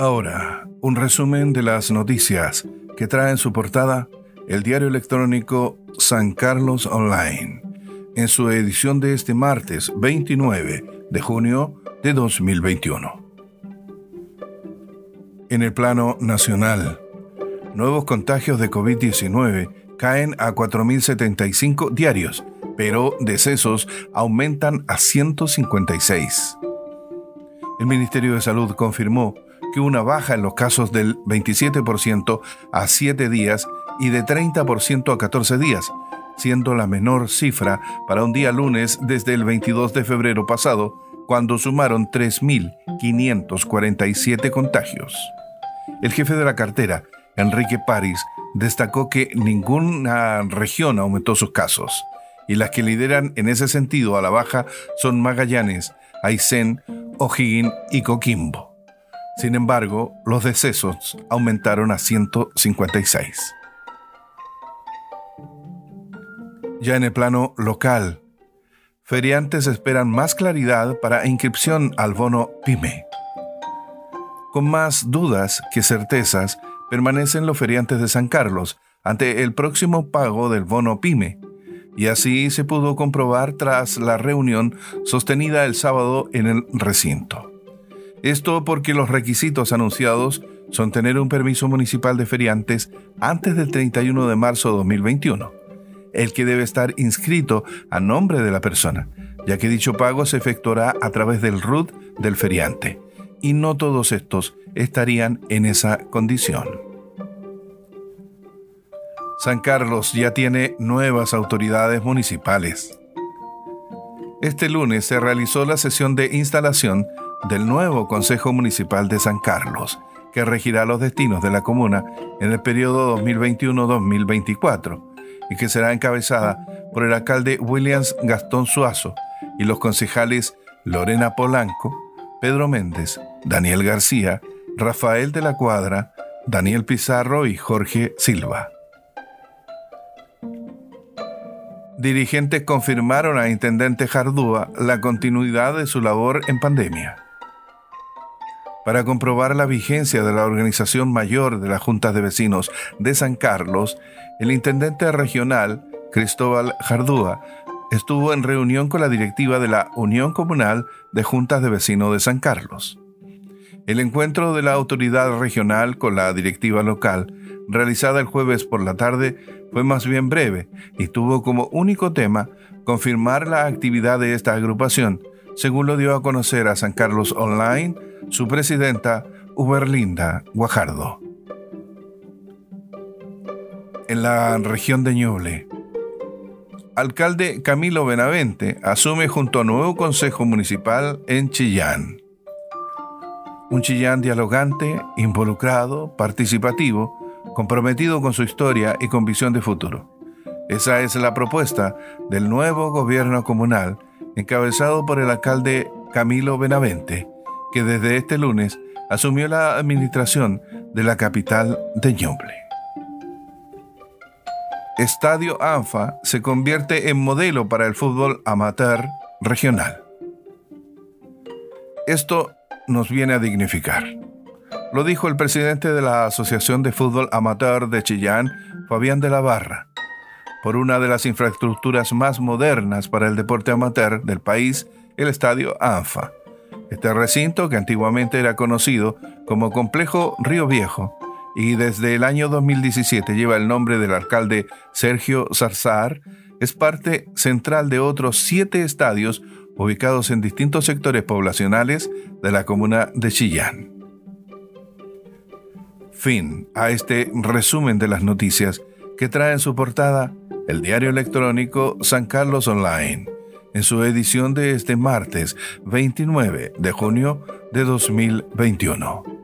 Ahora, un resumen de las noticias que trae en su portada el diario electrónico San Carlos Online, en su edición de este martes 29 de junio de 2021. En el plano nacional, nuevos contagios de COVID-19 caen a 4.075 diarios, pero decesos aumentan a 156. El Ministerio de Salud confirmó que una baja en los casos del 27% a 7 días y de 30% a 14 días, siendo la menor cifra para un día lunes desde el 22 de febrero pasado, cuando sumaron 3.547 contagios. El jefe de la cartera, Enrique París, destacó que ninguna región aumentó sus casos, y las que lideran en ese sentido a la baja son Magallanes, Aysén, O'Higgins y Coquimbo. Sin embargo, los decesos aumentaron a 156. Ya en el plano local, feriantes esperan más claridad para inscripción al bono PYME. Con más dudas que certezas, permanecen los feriantes de San Carlos ante el próximo pago del bono PYME, y así se pudo comprobar tras la reunión sostenida el sábado en el recinto. Esto porque los requisitos anunciados son tener un permiso municipal de feriantes antes del 31 de marzo de 2021, el que debe estar inscrito a nombre de la persona, ya que dicho pago se efectuará a través del RUT del feriante, y no todos estos estarían en esa condición. San Carlos ya tiene nuevas autoridades municipales. Este lunes se realizó la sesión de instalación del nuevo Consejo Municipal de San Carlos, que regirá los destinos de la comuna en el periodo 2021-2024 y que será encabezada por el alcalde Williams Gastón Suazo y los concejales Lorena Polanco, Pedro Méndez, Daniel García, Rafael de la Cuadra, Daniel Pizarro y Jorge Silva. Dirigentes confirmaron a Intendente Jardúa la continuidad de su labor en pandemia para comprobar la vigencia de la organización mayor de las juntas de vecinos de San Carlos, el intendente regional, Cristóbal Jardúa, estuvo en reunión con la directiva de la Unión Comunal de Juntas de Vecinos de San Carlos. El encuentro de la autoridad regional con la directiva local, realizada el jueves por la tarde, fue más bien breve y tuvo como único tema confirmar la actividad de esta agrupación, según lo dio a conocer a San Carlos Online su presidenta Uberlinda Guajardo. En la región de Ñuble, alcalde Camilo Benavente asume junto a nuevo consejo municipal en Chillán. Un Chillán dialogante, involucrado, participativo, comprometido con su historia y con visión de futuro. Esa es la propuesta del nuevo gobierno comunal encabezado por el alcalde Camilo Benavente, que desde este lunes asumió la administración de la capital de Ñuble. Estadio ANFA se convierte en modelo para el fútbol amateur regional. Esto nos viene a dignificar. Lo dijo el presidente de la Asociación de Fútbol Amateur de Chillán, Fabián de la Barra, por una de las infraestructuras más modernas para el deporte amateur del país, el estadio ANFA. Este recinto, que antiguamente era conocido como Complejo Río Viejo, y desde el año 2017 lleva el nombre del alcalde Sergio Zarzar, es parte central de otros siete estadios ubicados en distintos sectores poblacionales de la comuna de Chillán. Fin a este resumen de las noticias que trae en su portada el diario electrónico San Carlos Online, en su edición de este martes 29 de junio de 2021.